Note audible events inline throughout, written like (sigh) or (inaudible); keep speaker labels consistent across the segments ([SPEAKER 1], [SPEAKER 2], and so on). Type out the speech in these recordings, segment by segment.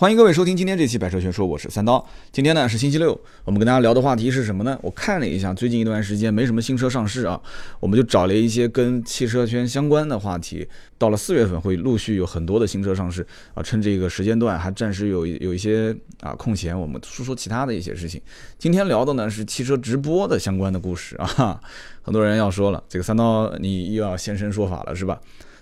[SPEAKER 1] 欢迎各位收听今天这期百车全说，我是三刀。今天呢是星期六，我们跟大家聊的话题是什么呢？我看了一下，最近一段时间没什么新车上市啊，我们就找了一些跟汽车圈相关的话题。到了四月份会陆续有很多的新车上市啊，趁这个时间段还暂时有有一些啊空闲，我们说说其他的一些事情。今天聊的呢是汽车直播的相关的故事啊，很多人要说了，这个三刀你又要现身说法了是吧？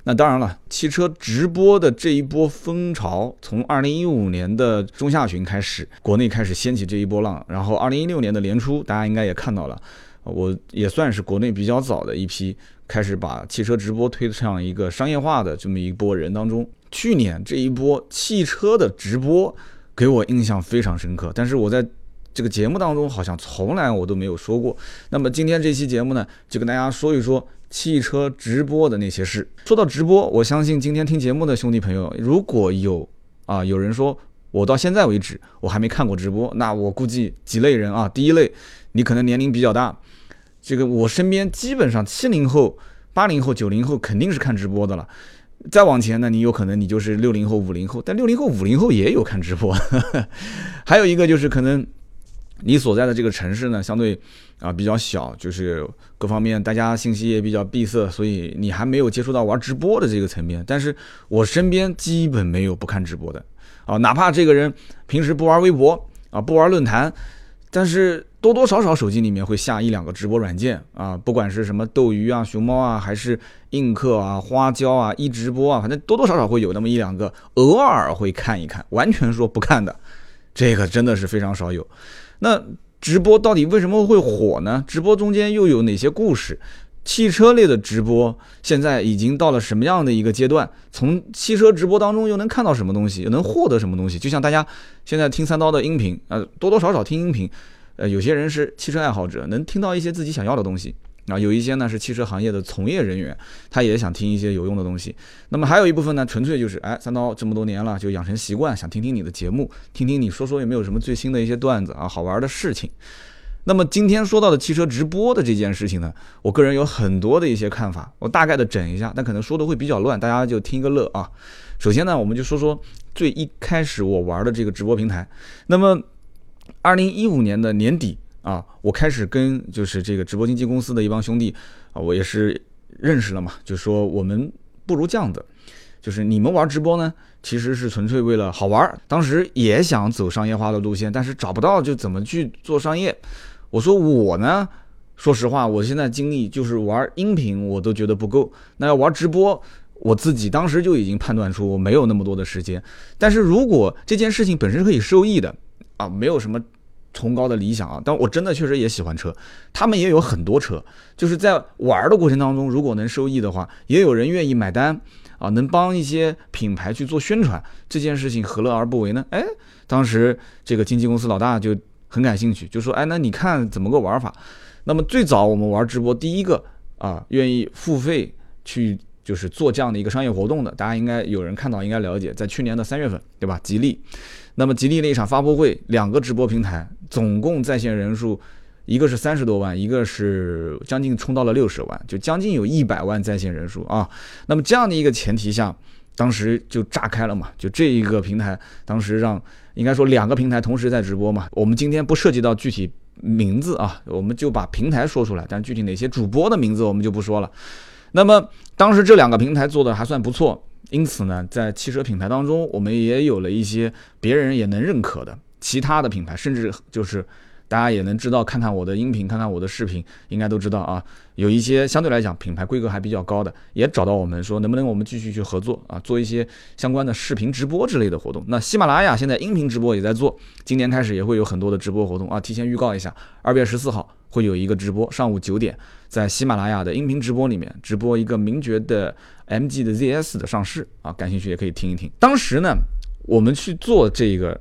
[SPEAKER 1] 那当然了，汽车直播的这一波风潮，从二零一五年的中下旬开始，国内开始掀起这一波浪。然后二零一六年的年初，大家应该也看到了，我也算是国内比较早的一批开始把汽车直播推向一个商业化的这么一波人当中。去年这一波汽车的直播给我印象非常深刻，但是我在这个节目当中好像从来我都没有说过。那么今天这期节目呢，就跟大家说一说。汽车直播的那些事。说到直播，我相信今天听节目的兄弟朋友，如果有啊有人说我到现在为止我还没看过直播，那我估计几类人啊。第一类，你可能年龄比较大，这个我身边基本上七零后、八零后、九零后肯定是看直播的了。再往前呢，你有可能你就是六零后、五零后，但六零后、五零后也有看直播。还有一个就是可能。你所在的这个城市呢，相对啊比较小，就是各方面大家信息也比较闭塞，所以你还没有接触到玩直播的这个层面。但是我身边基本没有不看直播的啊，哪怕这个人平时不玩微博啊，不玩论坛，但是多多少少手机里面会下一两个直播软件啊，不管是什么斗鱼啊、熊猫啊，还是映客啊、花椒啊、一直播啊，反正多多少少会有那么一两个，偶尔会看一看，完全说不看的，这个真的是非常少有。那直播到底为什么会火呢？直播中间又有哪些故事？汽车类的直播现在已经到了什么样的一个阶段？从汽车直播当中又能看到什么东西？又能获得什么东西？就像大家现在听三刀的音频，呃，多多少少听音频，呃，有些人是汽车爱好者，能听到一些自己想要的东西。啊，有一些呢是汽车行业的从业人员，他也想听一些有用的东西。那么还有一部分呢，纯粹就是哎，三刀这么多年了，就养成习惯，想听听你的节目，听听你说说有没有什么最新的一些段子啊，好玩的事情。那么今天说到的汽车直播的这件事情呢，我个人有很多的一些看法，我大概的整一下，但可能说的会比较乱，大家就听一个乐啊。首先呢，我们就说说最一开始我玩的这个直播平台。那么二零一五年的年底。啊，我开始跟就是这个直播经纪公司的一帮兄弟啊，我也是认识了嘛，就说我们不如这样子，就是你们玩直播呢，其实是纯粹为了好玩，当时也想走商业化的路线，但是找不到就怎么去做商业。我说我呢，说实话，我现在精力就是玩音频，我都觉得不够，那要玩直播，我自己当时就已经判断出我没有那么多的时间。但是如果这件事情本身可以受益的啊，没有什么。崇高的理想啊，但我真的确实也喜欢车，他们也有很多车，就是在玩的过程当中，如果能收益的话，也有人愿意买单啊，能帮一些品牌去做宣传，这件事情何乐而不为呢？哎，当时这个经纪公司老大就很感兴趣，就说，哎，那你看怎么个玩法？那么最早我们玩直播，第一个啊，愿意付费去就是做这样的一个商业活动的，大家应该有人看到，应该了解，在去年的三月份，对吧？吉利。那么吉利那一场发布会，两个直播平台总共在线人数，一个是三十多万，一个是将近冲到了六十万，就将近有一百万在线人数啊。那么这样的一个前提下，当时就炸开了嘛，就这一个平台，当时让应该说两个平台同时在直播嘛。我们今天不涉及到具体名字啊，我们就把平台说出来，但具体哪些主播的名字我们就不说了。那么当时这两个平台做的还算不错。因此呢，在汽车品牌当中，我们也有了一些别人也能认可的其他的品牌，甚至就是大家也能知道，看看我的音频，看看我的视频，应该都知道啊。有一些相对来讲品牌规格还比较高的，也找到我们说，能不能我们继续去合作啊，做一些相关的视频直播之类的活动。那喜马拉雅现在音频直播也在做，今年开始也会有很多的直播活动啊。提前预告一下，二月十四号会有一个直播，上午九点，在喜马拉雅的音频直播里面直播一个名爵的。MG 的 ZS 的上市啊，感兴趣也可以听一听。当时呢，我们去做这个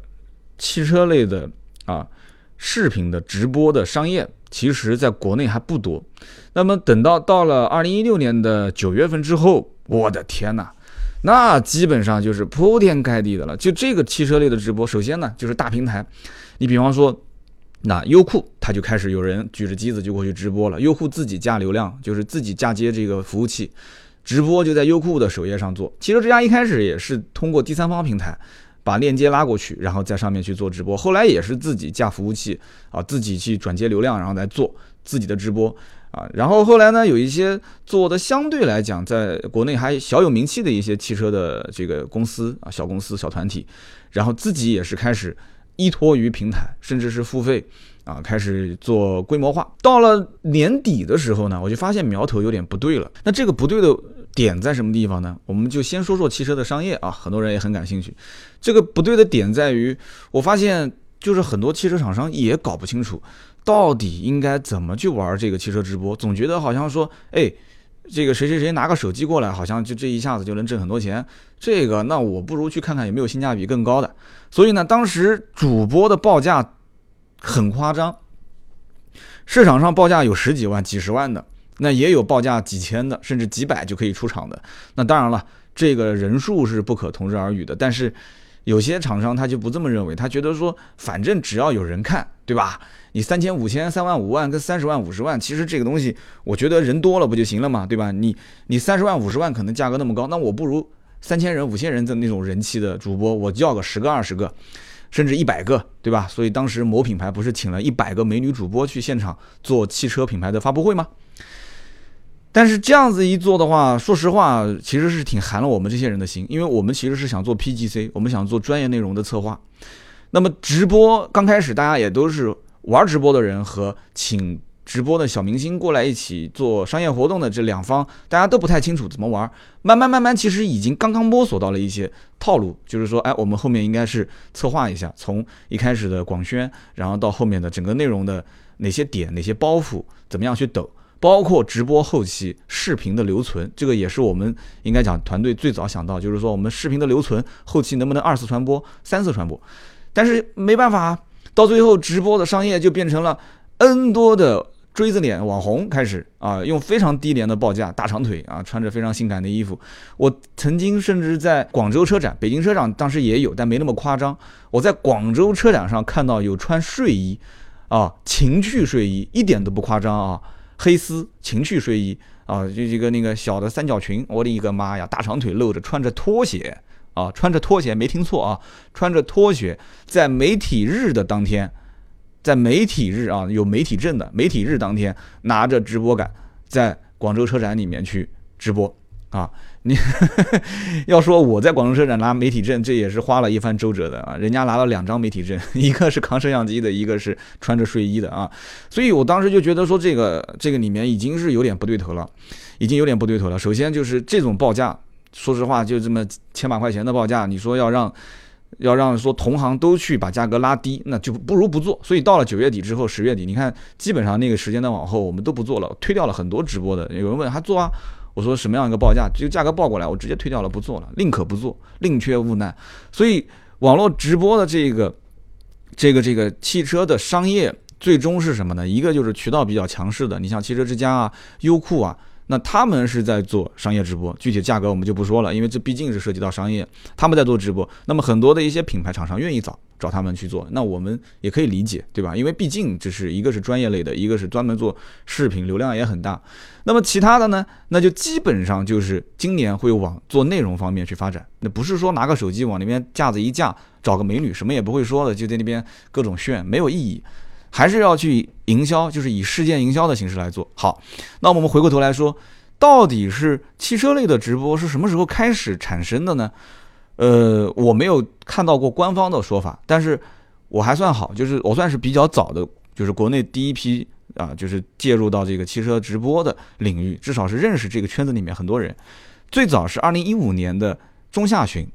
[SPEAKER 1] 汽车类的啊视频的直播的商业，其实在国内还不多。那么等到到了二零一六年的九月份之后，我的天哪，那基本上就是铺天盖地的了。就这个汽车类的直播，首先呢就是大平台，你比方说那优酷，它就开始有人举着机子就过去直播了。优酷自己架流量，就是自己嫁接这个服务器。直播就在优酷的首页上做。汽车之家一开始也是通过第三方平台，把链接拉过去，然后在上面去做直播。后来也是自己架服务器啊，自己去转接流量，然后来做自己的直播啊。然后后来呢，有一些做的相对来讲，在国内还小有名气的一些汽车的这个公司啊，小公司、小团体，然后自己也是开始依托于平台，甚至是付费。啊，开始做规模化。到了年底的时候呢，我就发现苗头有点不对了。那这个不对的点在什么地方呢？我们就先说说汽车的商业啊，很多人也很感兴趣。这个不对的点在于，我发现就是很多汽车厂商也搞不清楚，到底应该怎么去玩这个汽车直播。总觉得好像说，哎，这个谁谁谁拿个手机过来，好像就这一下子就能挣很多钱。这个那我不如去看看有没有性价比更高的。所以呢，当时主播的报价。很夸张，市场上报价有十几万、几十万的，那也有报价几千的，甚至几百就可以出场的。那当然了，这个人数是不可同日而语的。但是有些厂商他就不这么认为，他觉得说，反正只要有人看，对吧？你三千、五千、三万、五万跟三十万、五十万，其实这个东西，我觉得人多了不就行了嘛，对吧？你你三十万、五十万可能价格那么高，那我不如三千人、五千人的那种人气的主播，我叫个十个、二十个。甚至一百个，对吧？所以当时某品牌不是请了一百个美女主播去现场做汽车品牌的发布会吗？但是这样子一做的话，说实话，其实是挺寒了我们这些人的心，因为我们其实是想做 PGC，我们想做专业内容的策划。那么直播刚开始，大家也都是玩直播的人和请。直播的小明星过来一起做商业活动的这两方，大家都不太清楚怎么玩。慢慢慢慢，其实已经刚刚摸索到了一些套路，就是说，哎，我们后面应该是策划一下，从一开始的广宣，然后到后面的整个内容的哪些点、哪些包袱，怎么样去抖，包括直播后期视频的留存，这个也是我们应该讲团队最早想到，就是说我们视频的留存后期能不能二次传播、三次传播。但是没办法，到最后直播的商业就变成了 N 多的。锥子脸网红开始啊，用非常低廉的报价，大长腿啊，穿着非常性感的衣服。我曾经甚至在广州车展、北京车展当时也有，但没那么夸张。我在广州车展上看到有穿睡衣，啊，情趣睡衣，一点都不夸张啊，黑丝情趣睡衣啊，就一个那个小的三角裙，我的一个妈呀，大长腿露着，穿着拖鞋啊，穿着拖鞋，没听错啊，穿着拖鞋，在媒体日的当天。在媒体日啊，有媒体证的媒体日当天，拿着直播杆在广州车展里面去直播啊！你 (laughs) 要说我在广州车展拿媒体证，这也是花了一番周折的啊！人家拿了两张媒体证，(laughs) 一个是扛摄像机的，一个是穿着睡衣的啊！所以我当时就觉得说，这个这个里面已经是有点不对头了，已经有点不对头了。首先就是这种报价，说实话就这么千把块钱的报价，你说要让。要让说同行都去把价格拉低，那就不如不做。所以到了九月底之后，十月底，你看基本上那个时间的往后，我们都不做了，推掉了很多直播的。有人问还做啊？我说什么样一个报价，这个价格报过来，我直接推掉了，不做了，宁可不做，宁缺毋滥。所以网络直播的这个这个这个汽车的商业最终是什么呢？一个就是渠道比较强势的，你像汽车之家啊、优酷啊。那他们是在做商业直播，具体价格我们就不说了，因为这毕竟是涉及到商业。他们在做直播，那么很多的一些品牌厂商愿意找找他们去做，那我们也可以理解，对吧？因为毕竟这是一个是专业类的，一个是专门做视频，流量也很大。那么其他的呢，那就基本上就是今年会往做内容方面去发展。那不是说拿个手机往那边架子一架，找个美女什么也不会说的，就在那边各种炫，没有意义。还是要去营销，就是以事件营销的形式来做好。那我们回过头来说，到底是汽车类的直播是什么时候开始产生的呢？呃，我没有看到过官方的说法，但是我还算好，就是我算是比较早的，就是国内第一批啊，就是介入到这个汽车直播的领域，至少是认识这个圈子里面很多人。最早是二零一五年的中下旬，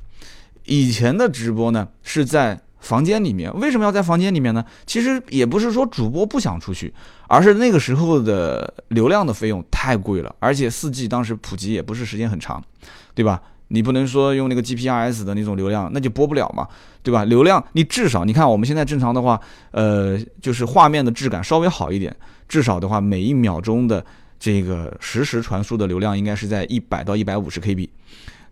[SPEAKER 1] 以前的直播呢是在。房间里面为什么要在房间里面呢？其实也不是说主播不想出去，而是那个时候的流量的费用太贵了，而且四 G 当时普及也不是时间很长，对吧？你不能说用那个 GPRS 的那种流量，那就播不了嘛，对吧？流量你至少你看我们现在正常的话，呃，就是画面的质感稍微好一点，至少的话每一秒钟的这个实时传输的流量应该是在一百到一百五十 KB。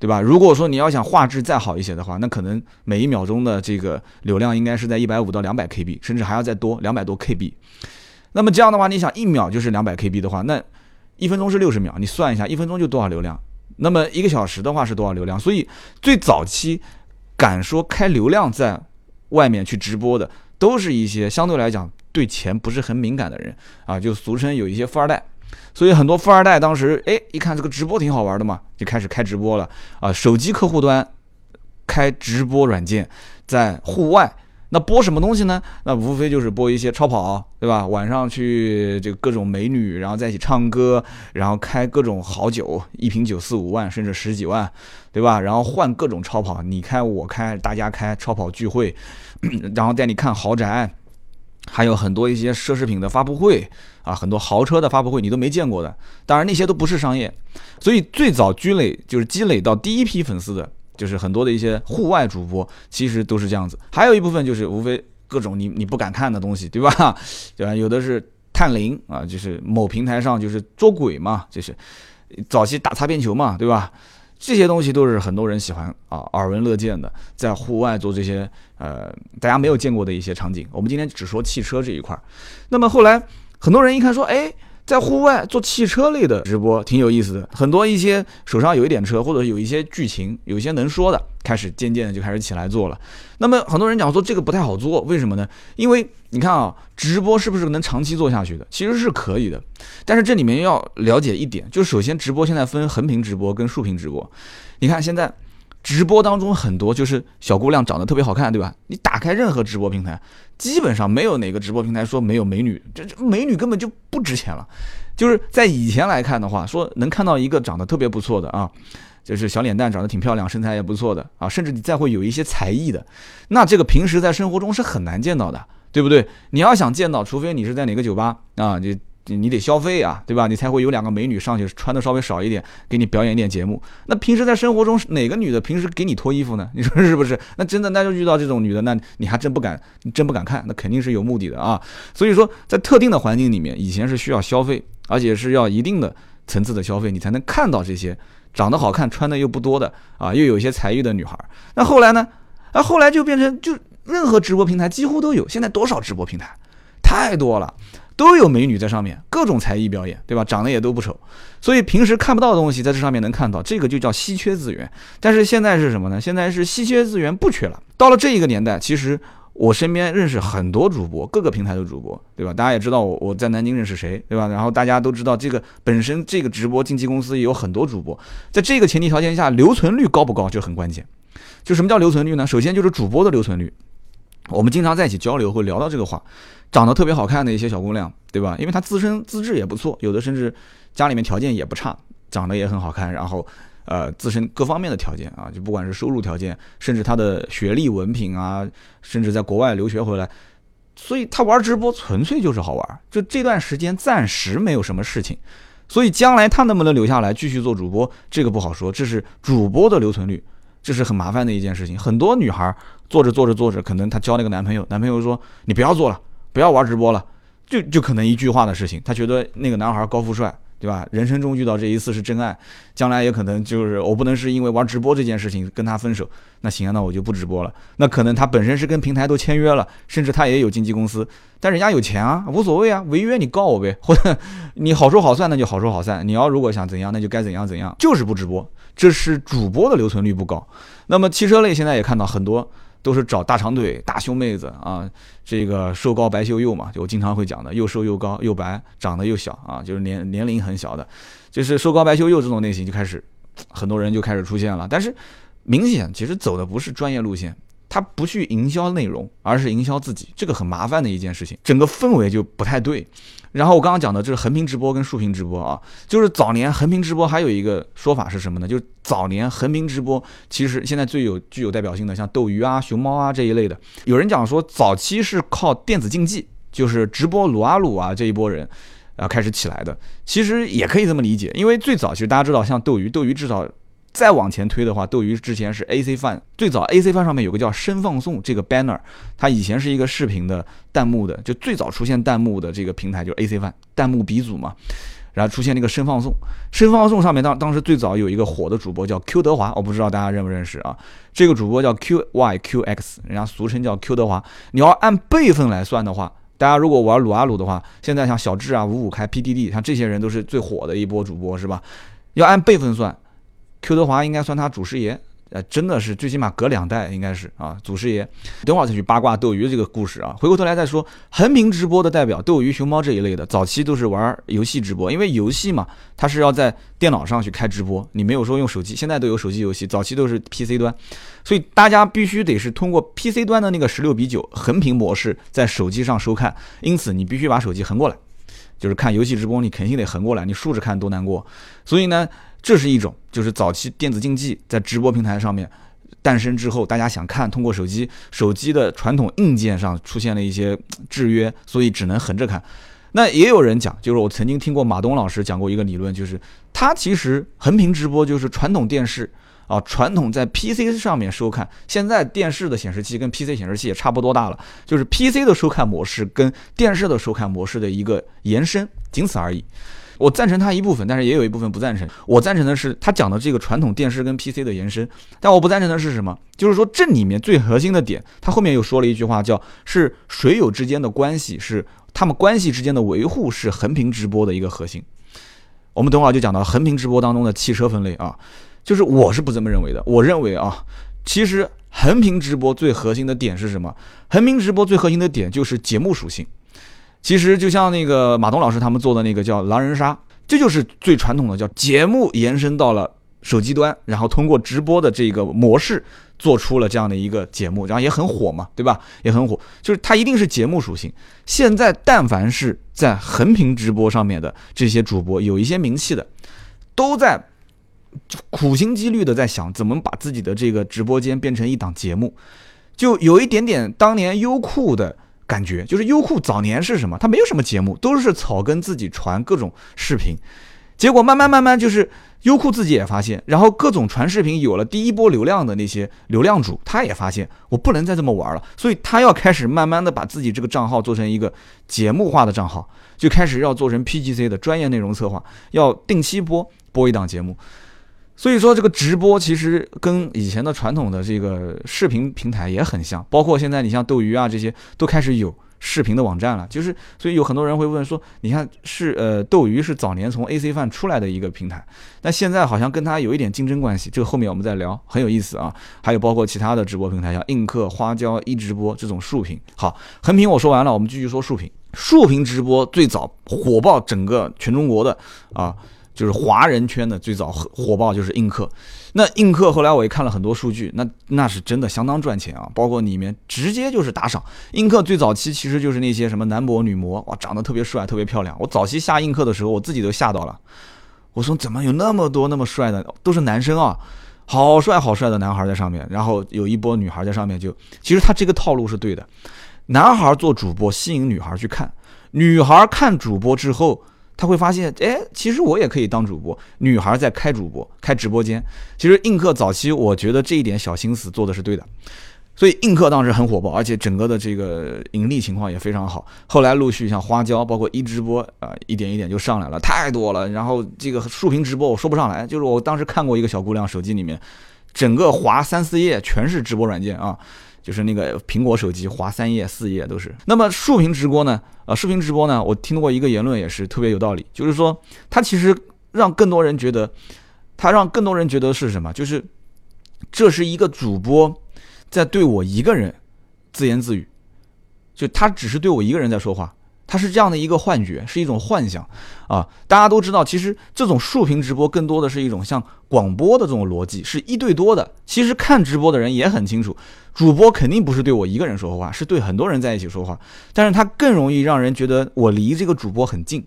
[SPEAKER 1] 对吧？如果说你要想画质再好一些的话，那可能每一秒钟的这个流量应该是在一百五到两百 KB，甚至还要再多两百多 KB。那么这样的话，你想一秒就是两百 KB 的话，那一分钟是六十秒，你算一下，一分钟就多少流量？那么一个小时的话是多少流量？所以最早期敢说开流量在外面去直播的，都是一些相对来讲对钱不是很敏感的人啊，就俗称有一些富二代。所以很多富二代当时哎一看这个直播挺好玩的嘛，就开始开直播了啊，手机客户端开直播软件，在户外。那播什么东西呢？那无非就是播一些超跑，对吧？晚上去这个各种美女，然后在一起唱歌，然后开各种好酒，一瓶酒四五万，甚至十几万，对吧？然后换各种超跑，你开我开，大家开超跑聚会，(clears throat) 然后带你看豪宅，还有很多一些奢侈品的发布会啊，很多豪车的发布会你都没见过的。当然那些都不是商业，所以最早积累就是积累到第一批粉丝的。就是很多的一些户外主播，其实都是这样子。还有一部分就是无非各种你你不敢看的东西，对吧？(laughs) 对吧？有的是探灵啊，就是某平台上就是捉鬼嘛，就是早期打擦边球嘛，对吧？这些东西都是很多人喜欢啊，耳闻乐见的，在户外做这些呃大家没有见过的一些场景。我们今天只说汽车这一块儿。那么后来很多人一看说，哎。在户外做汽车类的直播挺有意思的，很多一些手上有一点车或者有一些剧情、有一些能说的，开始渐渐的就开始起来做了。那么很多人讲说这个不太好做，为什么呢？因为你看啊，直播是不是能长期做下去的？其实是可以的，但是这里面要了解一点，就首先直播现在分横屏直播跟竖屏直播。你看现在。直播当中很多就是小姑娘长得特别好看，对吧？你打开任何直播平台，基本上没有哪个直播平台说没有美女，这这美女根本就不值钱了。就是在以前来看的话，说能看到一个长得特别不错的啊，就是小脸蛋长得挺漂亮，身材也不错的啊，甚至你再会有一些才艺的，那这个平时在生活中是很难见到的，对不对？你要想见到，除非你是在哪个酒吧啊，就。你得消费啊，对吧？你才会有两个美女上去穿的稍微少一点，给你表演一点节目。那平时在生活中，哪个女的平时给你脱衣服呢？(laughs) 你说是不是？那真的，那就遇到这种女的，那你还真不敢，你真不敢看。那肯定是有目的的啊。所以说，在特定的环境里面，以前是需要消费，而且是要一定的层次的消费，你才能看到这些长得好看、穿的又不多的啊，又有一些才艺的女孩。那后来呢？啊，后来就变成就任何直播平台几乎都有。现在多少直播平台？太多了。都有美女在上面，各种才艺表演，对吧？长得也都不丑，所以平时看不到的东西在这上面能看到，这个就叫稀缺资源。但是现在是什么呢？现在是稀缺资源不缺了。到了这一个年代，其实我身边认识很多主播，各个平台的主播，对吧？大家也知道我我在南京认识谁，对吧？然后大家都知道这个本身这个直播经纪公司也有很多主播，在这个前提条件下，留存率高不高就很关键。就什么叫留存率呢？首先就是主播的留存率。我们经常在一起交流，会聊到这个话，长得特别好看的一些小姑娘，对吧？因为她自身资质也不错，有的甚至家里面条件也不差，长得也很好看，然后，呃，自身各方面的条件啊，就不管是收入条件，甚至她的学历文凭啊，甚至在国外留学回来，所以她玩直播纯粹就是好玩，就这段时间暂时没有什么事情，所以将来她能不能留下来继续做主播，这个不好说，这是主播的留存率。这是很麻烦的一件事情，很多女孩做着做着做着，可能她交那个男朋友，男朋友说你不要做了，不要玩直播了，就就可能一句话的事情，她觉得那个男孩高富帅，对吧？人生中遇到这一次是真爱，将来也可能就是我不能是因为玩直播这件事情跟他分手，那行啊，那我就不直播了。那可能他本身是跟平台都签约了，甚至他也有经纪公司，但人家有钱啊，无所谓啊，违约你告我呗，或者你好说好算，那就好说好算。你要如果想怎样，那就该怎样怎样，就是不直播。这是主播的留存率不高，那么汽车类现在也看到很多都是找大长腿、大胸妹子啊，这个瘦高白秀幼嘛，就我经常会讲的，又瘦又高又白，长得又小啊，就是年年龄很小的，就是瘦高白秀幼这种类型就开始，很多人就开始出现了，但是明显其实走的不是专业路线。他不去营销内容，而是营销自己，这个很麻烦的一件事情，整个氛围就不太对。然后我刚刚讲的这是横屏直播跟竖屏直播啊，就是早年横屏直播还有一个说法是什么呢？就是早年横屏直播其实现在最有具有代表性的，像斗鱼啊、熊猫啊这一类的，有人讲说早期是靠电子竞技，就是直播撸啊撸啊这一波人啊开始起来的，其实也可以这么理解，因为最早其实大家知道，像斗鱼，斗鱼至少。再往前推的话，斗鱼之前是 AC Fun，最早 AC Fun 上面有个叫“深放送”这个 banner，它以前是一个视频的弹幕的，就最早出现弹幕的这个平台就是 AC Fun，弹幕鼻祖嘛。然后出现那个“深放送”，“深放送”上面当当时最早有一个火的主播叫 Q 德华，我不知道大家认不认识啊？这个主播叫 QYQX，人家俗称叫 Q 德华。你要按辈分来算的话，大家如果玩撸啊撸的话，现在像小智啊、五五开、PDD，像这些人都是最火的一波主播，是吧？要按辈分算。Q 德华应该算他祖师爷，呃，真的是最起码隔两代应该是啊，祖师爷。等会儿再去八卦斗鱼这个故事啊。回过头来再说，横屏直播的代表斗鱼、熊猫这一类的，早期都是玩游戏直播，因为游戏嘛，它是要在电脑上去开直播，你没有说用手机，现在都有手机游戏，早期都是 PC 端，所以大家必须得是通过 PC 端的那个十六比九横屏模式在手机上收看，因此你必须把手机横过来，就是看游戏直播，你肯定得横过来，你竖着看多难过。所以呢。这是一种，就是早期电子竞技在直播平台上面诞生之后，大家想看，通过手机，手机的传统硬件上出现了一些制约，所以只能横着看。那也有人讲，就是我曾经听过马东老师讲过一个理论，就是他其实横屏直播就是传统电视啊，传统在 PC 上面收看，现在电视的显示器跟 PC 显示器也差不多大了，就是 PC 的收看模式跟电视的收看模式的一个延伸，仅此而已。我赞成他一部分，但是也有一部分不赞成。我赞成的是他讲的这个传统电视跟 PC 的延伸，但我不赞成的是什么？就是说这里面最核心的点，他后面又说了一句话，叫是水友之间的关系，是他们关系之间的维护，是横屏直播的一个核心。我们等会儿就讲到横屏直播当中的汽车分类啊，就是我是不这么认为的。我认为啊，其实横屏直播最核心的点是什么？横屏直播最核心的点就是节目属性。其实就像那个马东老师他们做的那个叫狼人杀，这就是最传统的叫节目延伸到了手机端，然后通过直播的这个模式做出了这样的一个节目，然后也很火嘛，对吧？也很火，就是它一定是节目属性。现在但凡是在横屏直播上面的这些主播，有一些名气的，都在苦心积虑的在想怎么把自己的这个直播间变成一档节目，就有一点点当年优酷的。感觉就是优酷早年是什么？它没有什么节目，都是草根自己传各种视频。结果慢慢慢慢，就是优酷自己也发现，然后各种传视频有了第一波流量的那些流量主，他也发现我不能再这么玩了，所以他要开始慢慢的把自己这个账号做成一个节目化的账号，就开始要做成 PGC 的专业内容策划，要定期播播一档节目。所以说，这个直播其实跟以前的传统的这个视频平台也很像，包括现在你像斗鱼啊这些都开始有视频的网站了。就是，所以有很多人会问说，你看是呃，斗鱼是早年从 AC 范出来的一个平台，那现在好像跟它有一点竞争关系。这个后面我们再聊，很有意思啊。还有包括其他的直播平台，像映客、花椒、一直播这种竖屏。好，横屏我说完了，我们继续说竖屏。竖屏直播最早火爆整个全中国的啊。就是华人圈的最早火爆就是映客，那映客后来我也看了很多数据，那那是真的相当赚钱啊，包括里面直接就是打赏。映客最早期其实就是那些什么男模女模，哇，长得特别帅，特别漂亮。我早期下映客的时候，我自己都吓到了，我说怎么有那么多那么帅的，都是男生啊，好帅好帅的男孩在上面，然后有一波女孩在上面，就其实他这个套路是对的，男孩做主播吸引女孩去看，女孩看主播之后。他会发现，哎，其实我也可以当主播。女孩在开主播、开直播间。其实映客早期，我觉得这一点小心思做的是对的，所以映客当时很火爆，而且整个的这个盈利情况也非常好。后来陆续像花椒，包括一直播啊，一点一点就上来了，太多了。然后这个竖屏直播我说不上来，就是我当时看过一个小姑娘手机里面，整个滑三四页全是直播软件啊。就是那个苹果手机滑三页四页都是。那么竖屏直播呢？呃，竖屏直播呢？我听过一个言论也是特别有道理，就是说它其实让更多人觉得，它让更多人觉得是什么？就是这是一个主播在对我一个人自言自语，就他只是对我一个人在说话。它是这样的一个幻觉，是一种幻想，啊，大家都知道，其实这种竖屏直播更多的是一种像广播的这种逻辑，是一对多的。其实看直播的人也很清楚，主播肯定不是对我一个人说话，是对很多人在一起说话。但是它更容易让人觉得我离这个主播很近，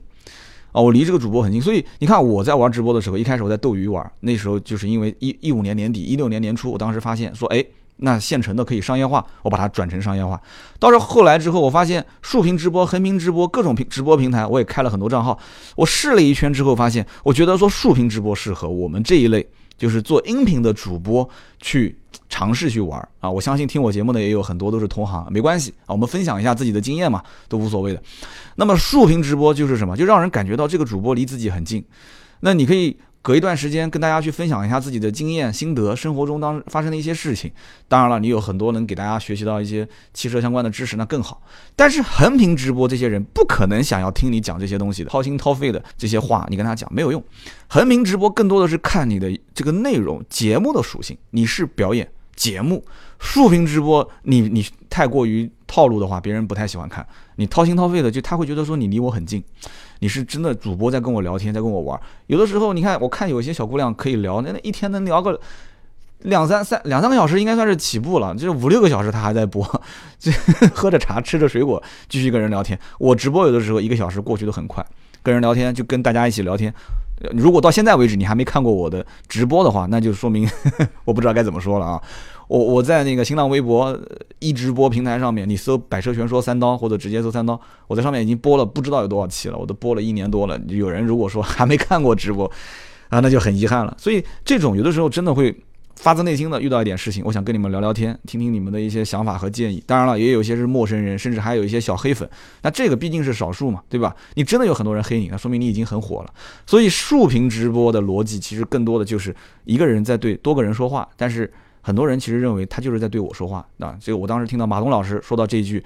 [SPEAKER 1] 啊，我离这个主播很近。所以你看我在玩直播的时候，一开始我在斗鱼玩，那时候就是因为一一五年年底、一六年年初，我当时发现说，哎。那现成的可以商业化，我把它转成商业化。到时候后来之后，我发现竖屏直播、横屏直播各种平直播平台，我也开了很多账号。我试了一圈之后，发现我觉得说竖屏直播适合我们这一类，就是做音频的主播去尝试去玩啊。我相信听我节目的也有很多都是同行，没关系啊，我们分享一下自己的经验嘛，都无所谓的。那么竖屏直播就是什么？就让人感觉到这个主播离自己很近。那你可以。隔一段时间跟大家去分享一下自己的经验心得，生活中当发生的一些事情。当然了，你有很多能给大家学习到一些汽车相关的知识，那更好。但是横屏直播这些人不可能想要听你讲这些东西的，掏心掏肺的这些话，你跟他讲没有用。横屏直播更多的是看你的这个内容节目的属性，你是表演节目。竖屏直播，你你太过于套路的话，别人不太喜欢看。你掏心掏肺的，就他会觉得说你离我很近，你是真的主播在跟我聊天，在跟我玩。有的时候，你看，我看有些小姑娘可以聊，那那一天能聊个两三三两三个小时，应该算是起步了。就是五六个小时，他还在播，这 (laughs) 喝着茶，吃着水果，继续跟人聊天。我直播有的时候一个小时过去的很快，跟人聊天就跟大家一起聊天。如果到现在为止你还没看过我的直播的话，那就说明 (laughs) 我不知道该怎么说了啊。我我在那个新浪微博一直播平台上面，你搜“百车全说三刀”或者直接搜“三刀”，我在上面已经播了不知道有多少期了，我都播了一年多了。有人如果说还没看过直播啊，那就很遗憾了。所以这种有的时候真的会发自内心的遇到一点事情，我想跟你们聊聊天，听听你们的一些想法和建议。当然了，也有一些是陌生人，甚至还有一些小黑粉。那这个毕竟是少数嘛，对吧？你真的有很多人黑你，那说明你已经很火了。所以竖屏直播的逻辑其实更多的就是一个人在对多个人说话，但是。很多人其实认为他就是在对我说话啊，所以我当时听到马东老师说到这一句，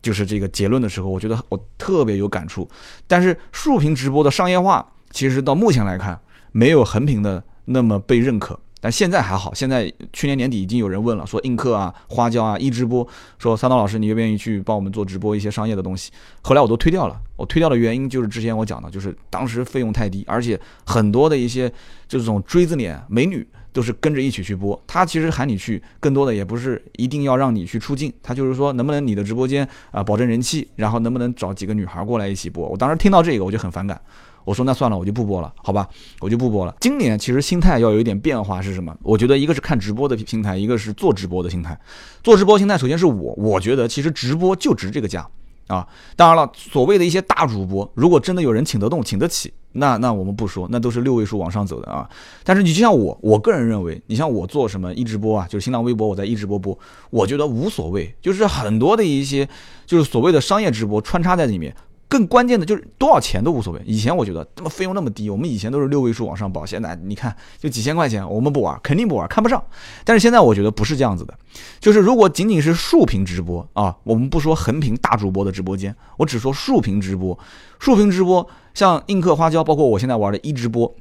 [SPEAKER 1] 就是这个结论的时候，我觉得我特别有感触。但是竖屏直播的商业化，其实到目前来看，没有横屏的那么被认可。但现在还好，现在去年年底已经有人问了，说映客啊、花椒啊、一直播，说三刀老师，你愿不愿意去帮我们做直播一些商业的东西？后来我都推掉了。我推掉的原因就是之前我讲的，就是当时费用太低，而且很多的一些这种锥子脸美女。都是跟着一起去播，他其实喊你去，更多的也不是一定要让你去出镜，他就是说能不能你的直播间啊保证人气，然后能不能找几个女孩过来一起播。我当时听到这个我就很反感，我说那算了，我就不播了，好吧，我就不播了。今年其实心态要有一点变化是什么？我觉得一个是看直播的心态，一个是做直播的心态。做直播心态首先是我，我觉得其实直播就值这个价。啊，当然了，所谓的一些大主播，如果真的有人请得动、请得起，那那我们不说，那都是六位数往上走的啊。但是你就像我，我个人认为，你像我做什么一直播啊，就是新浪微博，我在一直播播，我觉得无所谓，就是很多的一些就是所谓的商业直播穿插在里面。更关键的就是多少钱都无所谓。以前我觉得这么费用那么低，我们以前都是六位数往上报，现在你看就几千块钱，我们不玩，肯定不玩，看不上。但是现在我觉得不是这样子的，就是如果仅仅是竖屏直播啊，我们不说横屏大主播的直播间，我只说竖屏直播。竖屏直播像映客、花椒，包括我现在玩的一直播，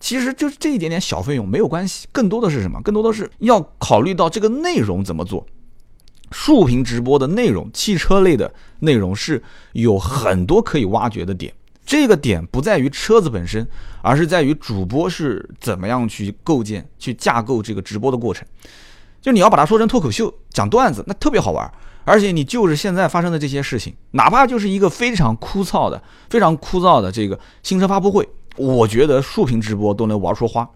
[SPEAKER 1] 其实就是这一点点小费用没有关系，更多的是什么？更多的是要考虑到这个内容怎么做。竖屏直播的内容，汽车类的内容是有很多可以挖掘的点。这个点不在于车子本身，而是在于主播是怎么样去构建、去架构这个直播的过程。就你要把它说成脱口秀、讲段子，那特别好玩。而且你就是现在发生的这些事情，哪怕就是一个非常枯燥的、非常枯燥的这个新车发布会，我觉得竖屏直播都能玩出花。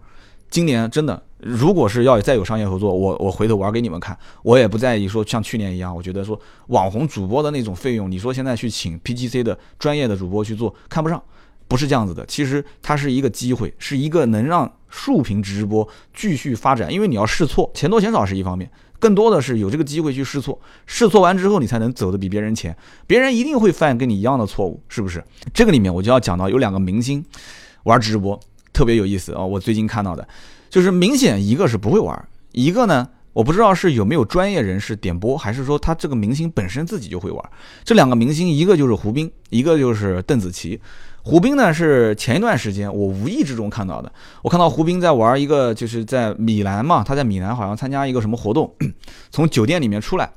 [SPEAKER 1] 今年真的。如果是要再有商业合作，我我回头玩给你们看，我也不在意说像去年一样，我觉得说网红主播的那种费用，你说现在去请 PGC 的专业的主播去做，看不上，不是这样子的。其实它是一个机会，是一个能让竖屏直播继续发展，因为你要试错，钱多钱少是一方面，更多的是有这个机会去试错，试错完之后你才能走得比别人前，别人一定会犯跟你一样的错误，是不是？这个里面我就要讲到有两个明星玩直播特别有意思啊，我最近看到的。就是明显一个是不会玩，一个呢，我不知道是有没有专业人士点播，还是说他这个明星本身自己就会玩。这两个明星，一个就是胡兵，一个就是邓紫棋。胡兵呢是前一段时间我无意之中看到的，我看到胡兵在玩一个，就是在米兰嘛，他在米兰好像参加一个什么活动，从酒店里面出来，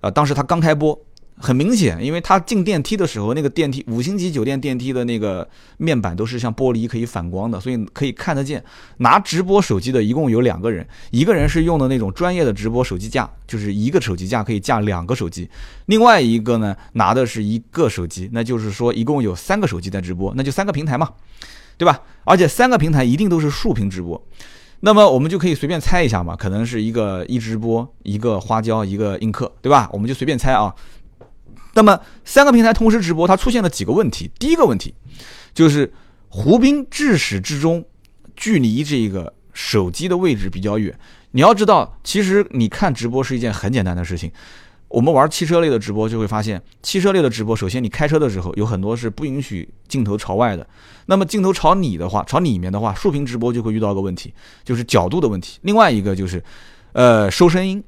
[SPEAKER 1] 啊，当时他刚开播。很明显，因为他进电梯的时候，那个电梯五星级酒店电梯的那个面板都是像玻璃可以反光的，所以可以看得见。拿直播手机的一共有两个人，一个人是用的那种专业的直播手机架，就是一个手机架可以架两个手机；另外一个呢拿的是一个手机，那就是说一共有三个手机在直播，那就三个平台嘛，对吧？而且三个平台一定都是竖屏直播，那么我们就可以随便猜一下嘛，可能是一个一直播，一个花椒，一个映客，对吧？我们就随便猜啊。那么三个平台同时直播，它出现了几个问题。第一个问题就是胡兵至始至终距离这个手机的位置比较远。你要知道，其实你看直播是一件很简单的事情，我们玩汽车类的直播就会发现，汽车类的直播，首先你开车的时候有很多是不允许镜头朝外的，那么镜头朝你的话，朝里面的话，竖屏直播就会遇到个问题，就是角度的问题。另外一个就是，呃，收声音，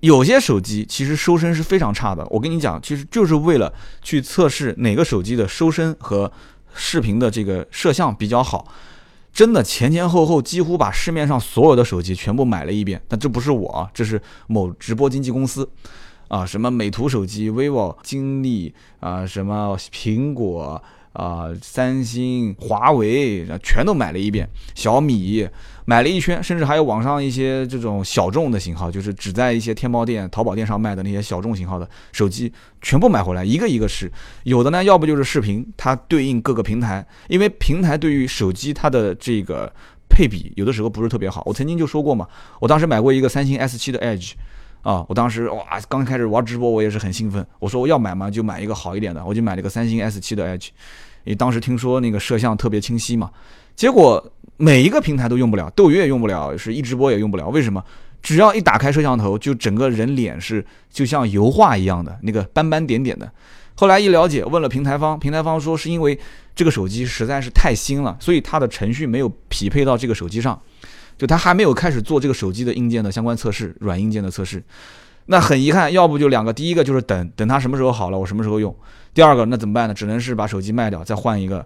[SPEAKER 1] 有些手机其实收声是非常差的。我跟你讲，其实就是为了去测试哪个手机的收声和视频的这个摄像比较好。真的前前后后几乎把市面上所有的手机全部买了一遍，但这不是我，这是某直播经纪公司。啊，什么美图手机、vivo、金立啊，什么苹果啊、三星、华为，全都买了一遍。小米买了一圈，甚至还有网上一些这种小众的型号，就是只在一些天猫店、淘宝店上卖的那些小众型号的手机，全部买回来，一个一个试。有的呢，要不就是视频，它对应各个平台，因为平台对于手机它的这个配比，有的时候不是特别好。我曾经就说过嘛，我当时买过一个三星 S7 的 Edge。啊，我当时哇，刚开始玩直播，我也是很兴奋。我说我要买嘛，就买一个好一点的，我就买了个三星 S7 的 Edge。因为当时听说那个摄像特别清晰嘛，结果每一个平台都用不了，斗鱼也用不了，是一直播也用不了。为什么？只要一打开摄像头，就整个人脸是就像油画一样的那个斑斑点点的。后来一了解，问了平台方，平台方说是因为这个手机实在是太新了，所以它的程序没有匹配到这个手机上。就它还没有开始做这个手机的硬件的相关测试，软硬件的测试，那很遗憾，要不就两个，第一个就是等等它什么时候好了，我什么时候用；第二个那怎么办呢？只能是把手机卖掉，再换一个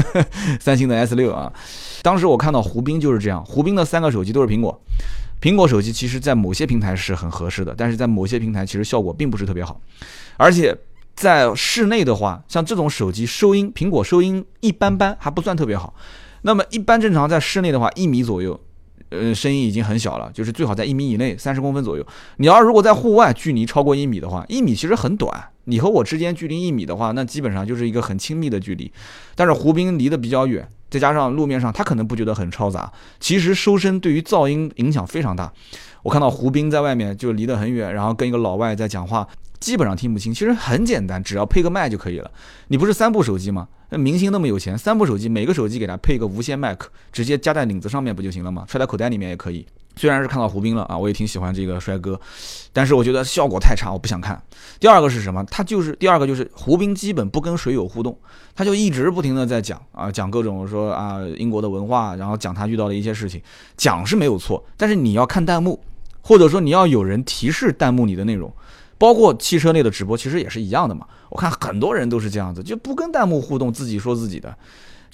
[SPEAKER 1] (laughs) 三星的 S 六啊。当时我看到胡兵就是这样，胡兵的三个手机都是苹果，苹果手机其实在某些平台是很合适的，但是在某些平台其实效果并不是特别好，而且在室内的话，像这种手机收音，苹果收音一般般，还不算特别好。那么一般正常在室内的话，一米左右。呃，声音已经很小了，就是最好在一米以内，三十公分左右。你要如果在户外，距离超过一米的话，一米其实很短。你和我之间距离一米的话，那基本上就是一个很亲密的距离。但是胡兵离得比较远，再加上路面上他可能不觉得很嘈杂，其实收声对于噪音影响非常大。我看到胡兵在外面就离得很远，然后跟一个老外在讲话。基本上听不清，其实很简单，只要配个麦就可以了。你不是三部手机吗？那明星那么有钱，三部手机，每个手机给他配个无线麦克，直接夹在领子上面不就行了吗？揣在口袋里面也可以。虽然是看到胡兵了啊，我也挺喜欢这个帅哥，但是我觉得效果太差，我不想看。第二个是什么？他就是第二个就是胡兵基本不跟水友互动，他就一直不停的在讲啊，讲各种说啊英国的文化，然后讲他遇到的一些事情，讲是没有错，但是你要看弹幕，或者说你要有人提示弹幕里的内容。包括汽车内的直播，其实也是一样的嘛。我看很多人都是这样子，就不跟弹幕互动，自己说自己的，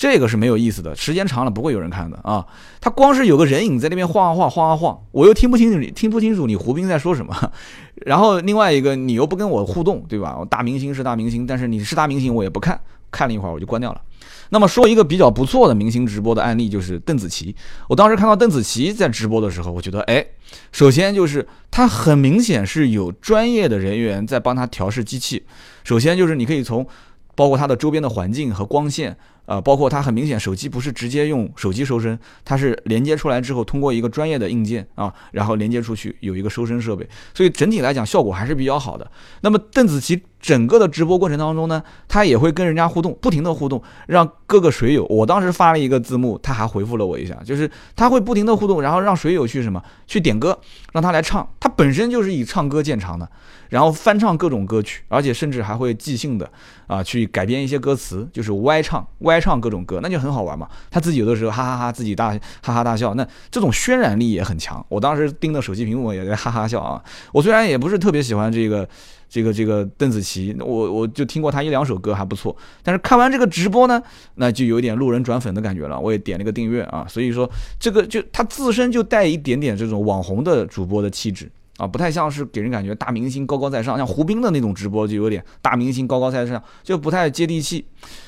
[SPEAKER 1] 这个是没有意思的。时间长了不会有人看的啊。他光是有个人影在那边晃啊晃，晃啊晃，我又听不清楚你听不清楚你胡兵在说什么。(laughs) 然后另外一个你又不跟我互动，对吧？大明星是大明星，但是你是大明星我也不看，看了一会儿我就关掉了。那么说一个比较不错的明星直播的案例，就是邓紫棋。我当时看到邓紫棋在直播的时候，我觉得，哎，首先就是她很明显是有专业的人员在帮她调试机器。首先就是你可以从包括它的周边的环境和光线。呃，包括它很明显，手机不是直接用手机收声，它是连接出来之后，通过一个专业的硬件啊，然后连接出去有一个收声设备，所以整体来讲效果还是比较好的。那么邓紫棋整个的直播过程当中呢，她也会跟人家互动，不停的互动，让各个水友。我当时发了一个字幕，她还回复了我一下，就是她会不停的互动，然后让水友去什么去点歌，让他来唱，他本身就是以唱歌见长的。然后翻唱各种歌曲，而且甚至还会即兴的啊去改编一些歌词，就是歪唱歪歪唱各种歌，那就很好玩嘛。他自己有的时候哈哈哈自己大哈哈大笑，那这种渲染力也很强。我当时盯着手机屏幕也在哈哈笑啊。我虽然也不是特别喜欢这个这个这个邓紫棋，我我就听过她一两首歌还不错，但是看完这个直播呢，那就有点路人转粉的感觉了。我也点了个订阅啊，所以说这个就他自身就带一点点这种网红的主播的气质。啊，不太像是给人感觉大明星高高在上，像胡兵的那种直播就有点大明星高高在上，就不太接地气。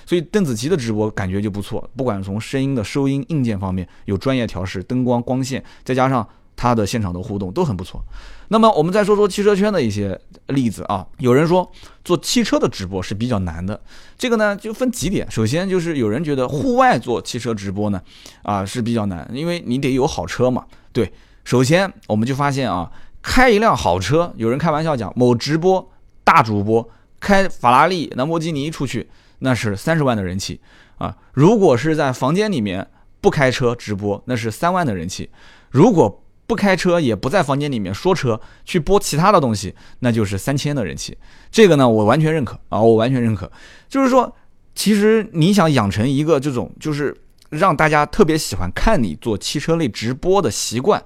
[SPEAKER 1] 所以邓紫棋的直播感觉就不错，不管从声音的收音硬件方面有专业调试，灯光光线，再加上她的现场的互动都很不错。那么我们再说说汽车圈的一些例子啊，有人说做汽车的直播是比较难的，这个呢就分几点。首先就是有人觉得户外做汽车直播呢，啊是比较难，因为你得有好车嘛。对，首先我们就发现啊。开一辆好车，有人开玩笑讲，某直播大主播开法拉利、兰博基尼出去，那是三十万的人气啊。如果是在房间里面不开车直播，那是三万的人气。如果不开车也不在房间里面说车，去播其他的东西，那就是三千的人气。这个呢，我完全认可啊，我完全认可。就是说，其实你想养成一个这种，就是让大家特别喜欢看你做汽车类直播的习惯，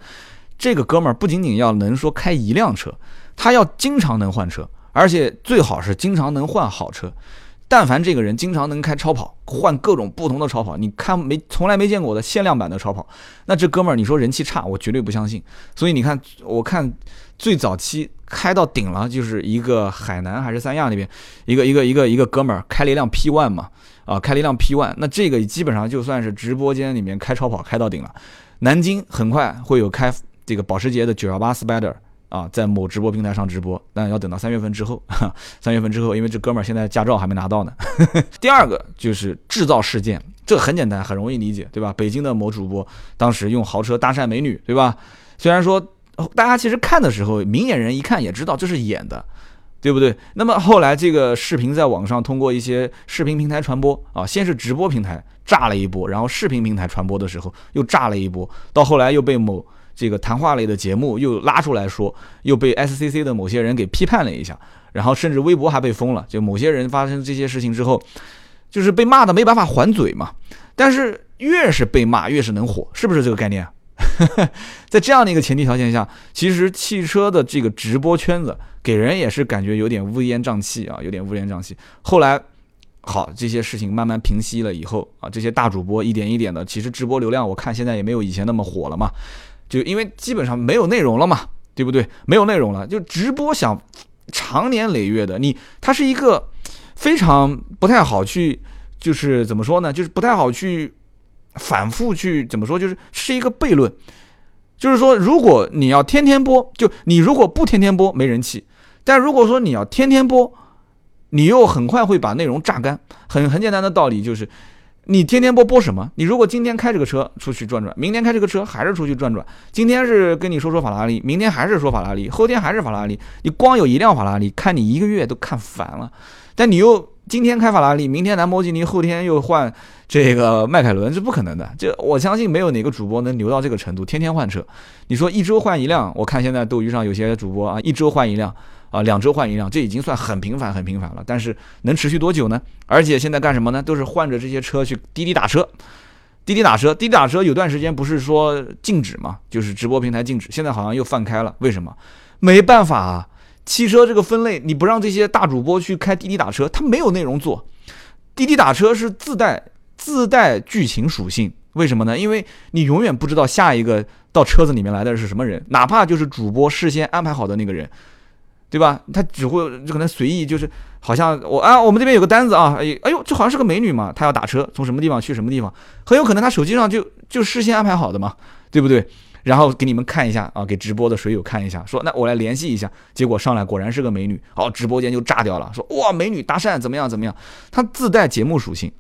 [SPEAKER 1] 这个哥们儿不仅仅要能说开一辆车，他要经常能换车，而且最好是经常能换好车。但凡这个人经常能开超跑，换各种不同的超跑，你看没从来没见过的限量版的超跑，那这哥们儿你说人气差，我绝对不相信。所以你看，我看最早期开到顶了，就是一个海南还是三亚那边，一个一个一个一个哥们儿开了一辆 P1 嘛，啊，开了一辆 P1，那这个基本上就算是直播间里面开超跑开到顶了。南京很快会有开这个保时捷的918 Spider。啊，在某直播平台上直播，但要等到三月份之后。(laughs) 三月份之后，因为这哥们儿现在驾照还没拿到呢。(laughs) 第二个就是制造事件，这很简单，很容易理解，对吧？北京的某主播当时用豪车搭讪美女，对吧？虽然说大家其实看的时候，明眼人一看也知道这是演的，对不对？那么后来这个视频在网上通过一些视频平台传播啊，先是直播平台炸了一波，然后视频平台传播的时候又炸了一波，到后来又被某。这个谈话类的节目又拉出来说，又被 SCC 的某些人给批判了一下，然后甚至微博还被封了。就某些人发生这些事情之后，就是被骂的没办法还嘴嘛。但是越是被骂，越是能火，是不是这个概念？(laughs) 在这样的一个前提条件下，其实汽车的这个直播圈子给人也是感觉有点乌烟瘴气啊，有点乌烟瘴气。后来好，这些事情慢慢平息了以后啊，这些大主播一点一点的，其实直播流量我看现在也没有以前那么火了嘛。就因为基本上没有内容了嘛，对不对？没有内容了，就直播想长年累月的，你它是一个非常不太好去，就是怎么说呢？就是不太好去反复去怎么说？就是是一个悖论，就是说，如果你要天天播，就你如果不天天播没人气，但如果说你要天天播，你又很快会把内容榨干。很很简单的道理就是。你天天播播什么？你如果今天开这个车出去转转，明天开这个车还是出去转转。今天是跟你说说法拉利，明天还是说法拉利，后天还是法拉利。你光有一辆法拉利，看你一个月都看烦了。但你又今天开法拉利，明天兰博基尼，后天又换这个迈凯伦，这不可能的。这我相信没有哪个主播能牛到这个程度，天天换车。你说一周换一辆，我看现在斗鱼上有些主播啊，一周换一辆。啊，两周换一辆，这已经算很频繁、很频繁了。但是能持续多久呢？而且现在干什么呢？都是换着这些车去滴滴打车，滴滴打车，滴滴打车。有段时间不是说禁止嘛，就是直播平台禁止，现在好像又放开了。为什么？没办法啊，汽车这个分类，你不让这些大主播去开滴滴打车，他没有内容做。滴滴打车是自带自带剧情属性，为什么呢？因为你永远不知道下一个到车子里面来的是什么人，哪怕就是主播事先安排好的那个人。对吧？他只会就可能随意，就是好像我啊，我们这边有个单子啊，哎哎呦，这好像是个美女嘛，她要打车从什么地方去什么地方，很有可能她手机上就就事先安排好的嘛，对不对？然后给你们看一下啊，给直播的水友看一下，说那我来联系一下，结果上来果然是个美女，好，直播间就炸掉了，说哇，美女搭讪怎么样怎么样？它自带节目属性，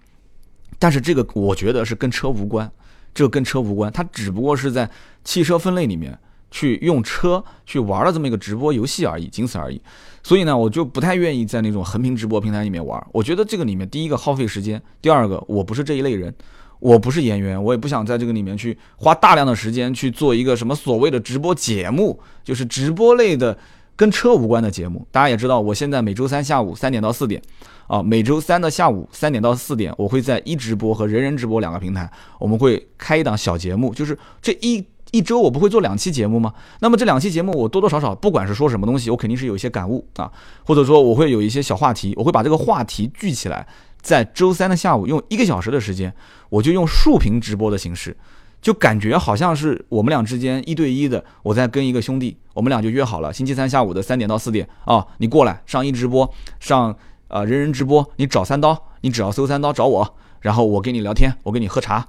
[SPEAKER 1] 但是这个我觉得是跟车无关，这跟车无关，它只不过是在汽车分类里面。去用车去玩的这么一个直播游戏而已，仅此而已。所以呢，我就不太愿意在那种横屏直播平台里面玩。我觉得这个里面，第一个耗费时间，第二个我不是这一类人，我不是演员，我也不想在这个里面去花大量的时间去做一个什么所谓的直播节目，就是直播类的跟车无关的节目。大家也知道，我现在每周三下午三点到四点，啊，每周三的下午三点到四点，我会在一直播和人人直播两个平台，我们会开一档小节目，就是这一。一周我不会做两期节目吗？那么这两期节目我多多少少，不管是说什么东西，我肯定是有一些感悟啊，或者说我会有一些小话题，我会把这个话题聚起来，在周三的下午用一个小时的时间，我就用竖屏直播的形式，就感觉好像是我们俩之间一对一的，我在跟一个兄弟，我们俩就约好了星期三下午的三点到四点啊，你过来上一直播，上呃人人直播，你找三刀，你只要搜三刀找我，然后我跟你聊天，我跟你喝茶。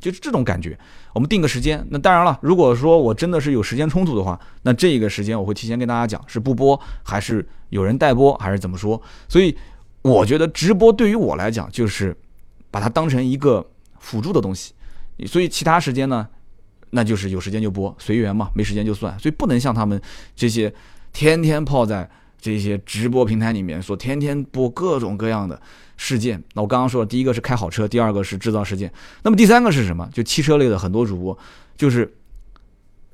[SPEAKER 1] 就是这种感觉，我们定个时间。那当然了，如果说我真的是有时间冲突的话，那这个时间我会提前跟大家讲，是不播还是有人代播还是怎么说。所以我觉得直播对于我来讲，就是把它当成一个辅助的东西。所以其他时间呢，那就是有时间就播，随缘嘛，没时间就算。所以不能像他们这些天天泡在这些直播平台里面，说天天播各种各样的。事件，那我刚刚说了，第一个是开好车，第二个是制造事件，那么第三个是什么？就汽车类的很多主播，就是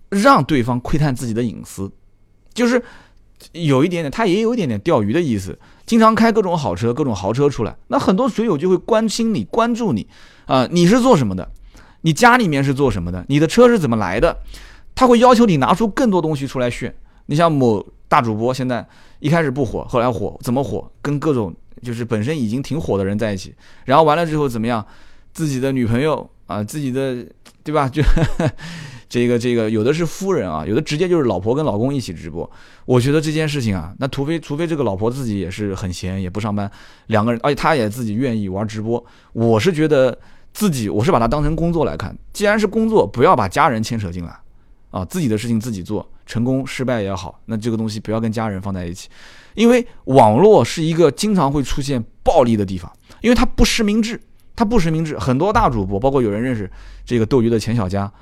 [SPEAKER 1] 让对方窥探自己的隐私，就是有一点点，他也有一点点钓鱼的意思。经常开各种好车，各种豪车出来，那很多水友就会关心你、关注你啊，你是做什么的？你家里面是做什么的？你的车是怎么来的？他会要求你拿出更多东西出来炫。你像某大主播，现在一开始不火，后来火，怎么火？跟各种就是本身已经挺火的人在一起，然后完了之后怎么样？自己的女朋友啊，自己的对吧？就。(laughs) 这个这个有的是夫人啊，有的直接就是老婆跟老公一起直播。我觉得这件事情啊，那除非除非这个老婆自己也是很闲，也不上班，两个人，而且她也自己愿意玩直播。我是觉得自己，我是把它当成工作来看。既然是工作，不要把家人牵扯进来啊，自己的事情自己做，成功失败也好，那这个东西不要跟家人放在一起，因为网络是一个经常会出现暴力的地方，因为它不实名制，它不实名制，很多大主播，包括有人认识这个斗鱼的钱小佳。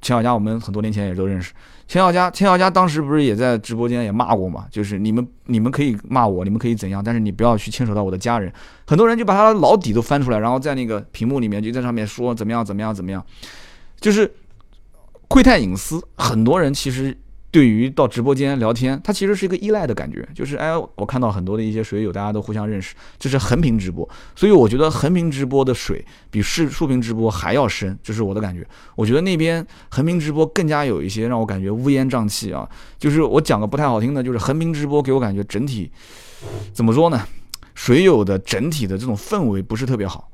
[SPEAKER 1] 钱小佳，我们很多年前也都认识。钱小佳，钱小佳当时不是也在直播间也骂过嘛？就是你们，你们可以骂我，你们可以怎样，但是你不要去牵扯到我的家人。很多人就把他的老底都翻出来，然后在那个屏幕里面就在上面说怎么样怎么样怎么样，就是窥探隐私。很多人其实。对于到直播间聊天，它其实是一个依赖的感觉，就是哎，我看到很多的一些水友，大家都互相认识，这是横屏直播，所以我觉得横屏直播的水比视竖屏直播还要深，这是我的感觉。我觉得那边横屏直播更加有一些让我感觉乌烟瘴气啊，就是我讲个不太好听的，就是横屏直播给我感觉整体怎么说呢？水友的整体的这种氛围不是特别好。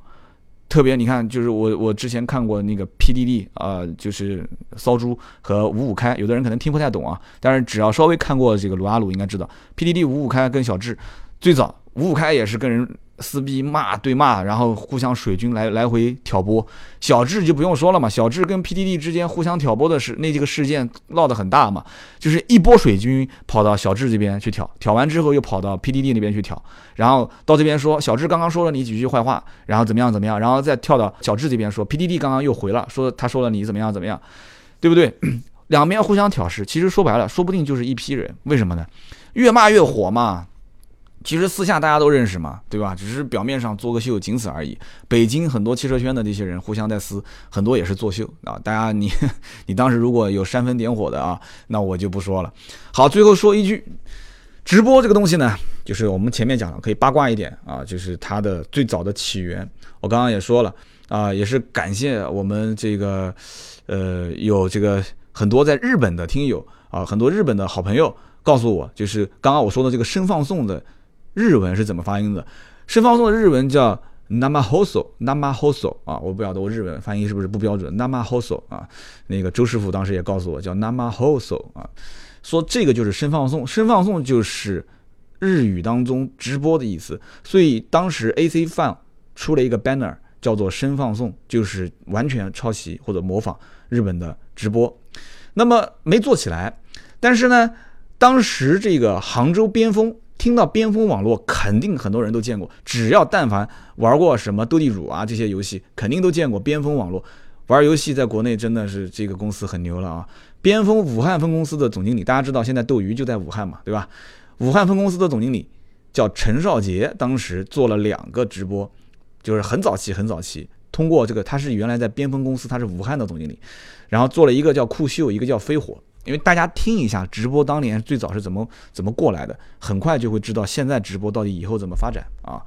[SPEAKER 1] 特别你看，就是我我之前看过那个 PDD 啊，就是骚猪和五五开，有的人可能听不太懂啊，但是只要稍微看过这个鲁阿鲁，应该知道 PDD 五五开跟小智最早五五开也是跟人。撕逼骂对骂，然后互相水军来来回挑拨。小智就不用说了嘛，小智跟 PDD 之间互相挑拨的事那几个事件闹得很大嘛，就是一波水军跑到小智这边去挑，挑完之后又跑到 PDD 那边去挑，然后到这边说小智刚刚说了你几句坏话，然后怎么样怎么样，然后再跳到小智这边说 PDD 刚刚又回了，说他说了你怎么样怎么样，对不对？两边互相挑事，其实说白了，说不定就是一批人，为什么呢？越骂越火嘛。其实私下大家都认识嘛，对吧？只是表面上做个秀，仅此而已。北京很多汽车圈的这些人互相在撕，很多也是作秀啊。大家你 (laughs) 你当时如果有煽风点火的啊，那我就不说了。好，最后说一句，直播这个东西呢，就是我们前面讲了，可以八卦一点啊，就是它的最早的起源。我刚刚也说了啊，也是感谢我们这个呃有这个很多在日本的听友啊，很多日本的好朋友告诉我，就是刚刚我说的这个声放送的。日文是怎么发音的？申放送的日文叫 namahoso，namahoso 啊，我不晓得我日文发音是不是不标准，namahoso 啊，那个周师傅当时也告诉我叫 namahoso 啊，说这个就是声放送，声放送就是日语当中直播的意思，所以当时 AC Fun 出了一个 banner 叫做声放送，就是完全抄袭或者模仿日本的直播，那么没做起来，但是呢，当时这个杭州边锋。听到边锋网络，肯定很多人都见过。只要但凡玩过什么斗地主啊这些游戏，肯定都见过边锋网络。玩游戏在国内真的是这个公司很牛了啊！边锋武汉分公司的总经理，大家知道现在斗鱼就在武汉嘛，对吧？武汉分公司的总经理叫陈少杰，当时做了两个直播，就是很早期很早期，通过这个他是原来在边锋公司，他是武汉的总经理，然后做了一个叫酷秀，一个叫飞火。因为大家听一下直播当年最早是怎么怎么过来的，很快就会知道现在直播到底以后怎么发展啊，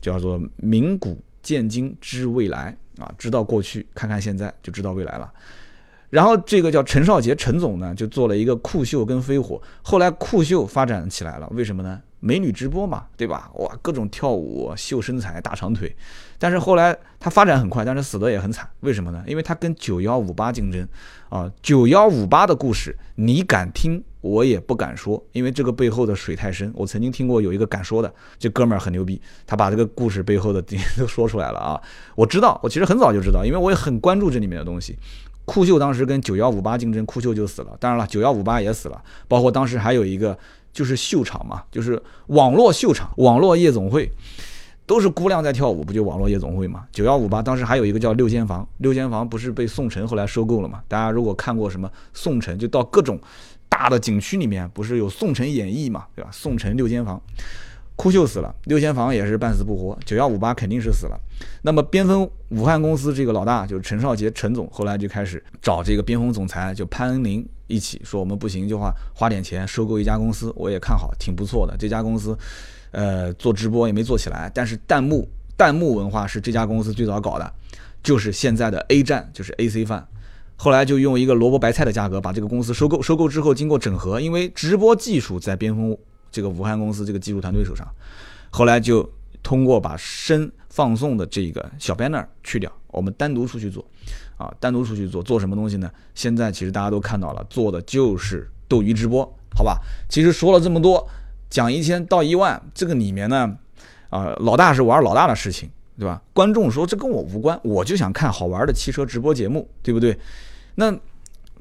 [SPEAKER 1] 叫做明古见今知未来啊，知道过去看看现在就知道未来了。然后这个叫陈少杰陈总呢，就做了一个酷秀跟飞火，后来酷秀发展起来了，为什么呢？美女直播嘛，对吧？哇，各种跳舞秀身材大长腿，但是后来它发展很快，但是死的也很惨，为什么呢？因为它跟九幺五八竞争啊，九幺五八的故事你敢听，我也不敢说，因为这个背后的水太深。我曾经听过有一个敢说的，这哥们儿很牛逼，他把这个故事背后的都说出来了啊。我知道，我其实很早就知道，因为我也很关注这里面的东西。酷秀当时跟九幺五八竞争，酷秀就死了，当然了，九幺五八也死了，包括当时还有一个。就是秀场嘛，就是网络秀场、网络夜总会，都是姑娘在跳舞，不就网络夜总会嘛？九幺五八当时还有一个叫六间房，六间房不是被宋城后来收购了嘛？大家如果看过什么宋城，就到各种大的景区里面，不是有宋城演艺嘛，对吧？宋城六间房，酷秀死了，六千房也是半死不活，九幺五八肯定是死了。那么边锋武汉公司这个老大就是陈少杰陈总，后来就开始找这个边锋总裁就潘恩林一起说，我们不行就话花点钱收购一家公司，我也看好，挺不错的。这家公司，呃，做直播也没做起来，但是弹幕弹幕文化是这家公司最早搞的，就是现在的 A 站，就是 AC 饭。后来就用一个萝卜白菜的价格把这个公司收购，收购之后经过整合，因为直播技术在边锋。这个武汉公司这个技术团队手上，后来就通过把声放送的这个小 banner 去掉，我们单独出去做，啊，单独出去做做什么东西呢？现在其实大家都看到了，做的就是斗鱼直播，好吧？其实说了这么多，讲一千到一万，这个里面呢，啊，老大是玩老大的事情，对吧？观众说这跟我无关，我就想看好玩的汽车直播节目，对不对？那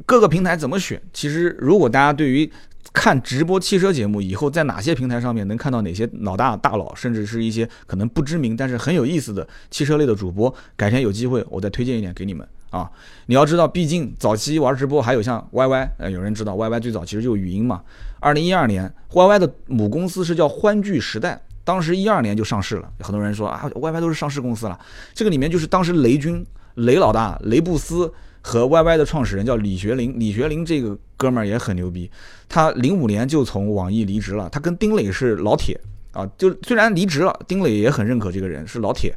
[SPEAKER 1] 各个平台怎么选？其实如果大家对于看直播汽车节目以后，在哪些平台上面能看到哪些老大大佬，甚至是一些可能不知名但是很有意思的汽车类的主播？改天有机会我再推荐一点给你们啊！你要知道，毕竟早期玩直播还有像 YY，呃，有人知道 YY 最早其实就是语音嘛。二零一二年，YY 的母公司是叫欢聚时代，当时一二年就上市了。很多人说啊，YY 都是上市公司了，这个里面就是当时雷军、雷老大、雷布斯。和 YY 的创始人叫李学林，李学林这个哥们儿也很牛逼，他零五年就从网易离职了。他跟丁磊是老铁啊，就虽然离职了，丁磊也很认可这个人是老铁。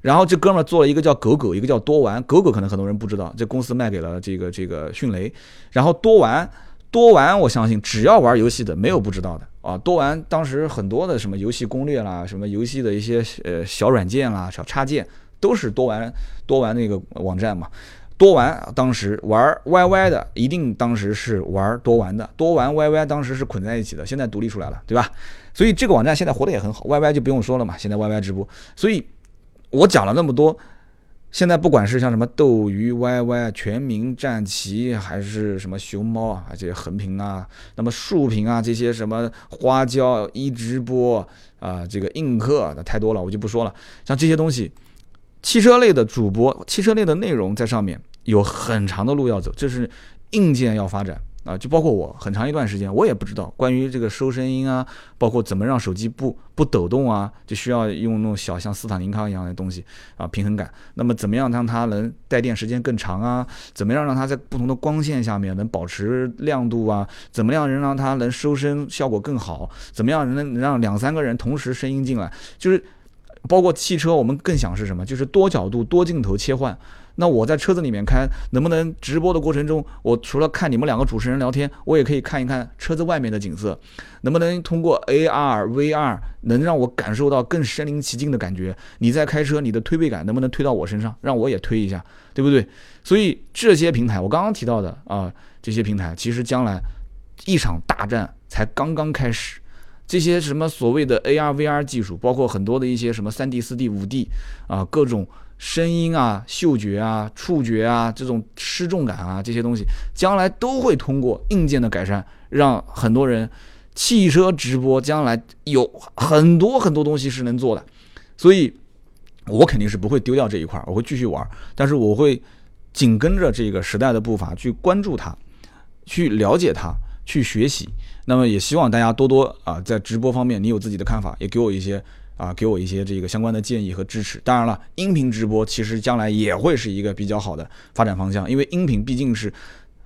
[SPEAKER 1] 然后这哥们儿做了一个叫狗狗，一个叫多玩。狗狗可能很多人不知道，这公司卖给了这个这个迅雷。然后多玩，多玩，我相信只要玩游戏的，没有不知道的啊。多玩当时很多的什么游戏攻略啦，什么游戏的一些呃小软件啦、小插件，都是多玩多玩那个网站嘛。多玩当时玩 YY 的，一定当时是玩多玩的。多玩 YY 当时是捆在一起的，现在独立出来了，对吧？所以这个网站现在活得也很好。YY 就不用说了嘛，现在 YY 直播。所以我讲了那么多，现在不管是像什么斗鱼、YY、全民战旗，还是什么熊猫啊，这些横屏啊，那么竖屏啊，这些什么花椒一直播啊，这个映客的太多了，我就不说了。像这些东西，汽车类的主播，汽车类的内容在上面。有很长的路要走，这是硬件要发展啊，就包括我很长一段时间我也不知道关于这个收声音啊，包括怎么让手机不不抖动啊，就需要用那种小像斯坦尼康一样的东西啊，平衡感。那么怎么样让它能带电时间更长啊？怎么样让它在不同的光线下面能保持亮度啊？怎么样能让它能收声效果更好？怎么样能让两三个人同时声音进来？就是包括汽车，我们更想是什么？就是多角度、多镜头切换。那我在车子里面开，能不能直播的过程中，我除了看你们两个主持人聊天，我也可以看一看车子外面的景色？能不能通过 AR、VR，能让我感受到更身临其境的感觉？你在开车，你的推背感能不能推到我身上，让我也推一下，对不对？所以这些平台，我刚刚提到的啊，这些平台其实将来一场大战才刚刚开始。这些什么所谓的 AR、VR 技术，包括很多的一些什么 3D、4D、5D 啊，各种。声音啊、嗅觉啊、触觉啊，这种失重感啊，这些东西将来都会通过硬件的改善，让很多人汽车直播将来有很多很多东西是能做的。所以，我肯定是不会丢掉这一块，我会继续玩，但是我会紧跟着这个时代的步伐去关注它，去了解它，去学习。那么也希望大家多多啊，在直播方面你有自己的看法，也给我一些。啊，给我一些这个相关的建议和支持。当然了，音频直播其实将来也会是一个比较好的发展方向，因为音频毕竟是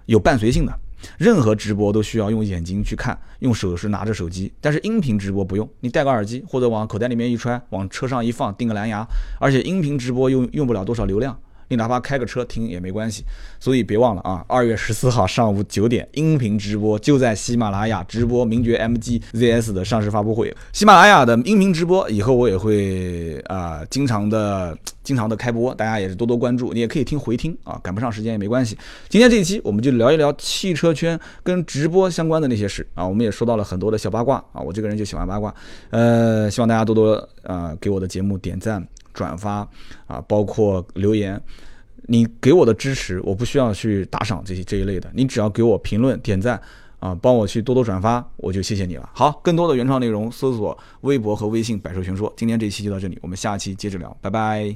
[SPEAKER 1] 有伴随性的，任何直播都需要用眼睛去看，用手是拿着手机，但是音频直播不用，你戴个耳机或者往口袋里面一揣，往车上一放，定个蓝牙，而且音频直播又用不了多少流量。你哪怕开个车听也没关系，所以别忘了啊！二月十四号上午九点，音频直播就在喜马拉雅直播名爵 MG ZS 的上市发布会。喜马拉雅的音频直播以后我也会啊，经常的、经常的开播，大家也是多多关注。你也可以听回听啊，赶不上时间也没关系。今天这一期我们就聊一聊汽车圈跟直播相关的那些事啊，我们也说到了很多的小八卦啊，我这个人就喜欢八卦，呃，希望大家多多啊给我的节目点赞。转发啊，包括留言，你给我的支持，我不需要去打赏这些这一类的，你只要给我评论点赞啊，帮我去多多转发，我就谢谢你了。好，更多的原创内容，搜索微博和微信“百兽全说”。今天这一期就到这里，我们下期接着聊，拜拜。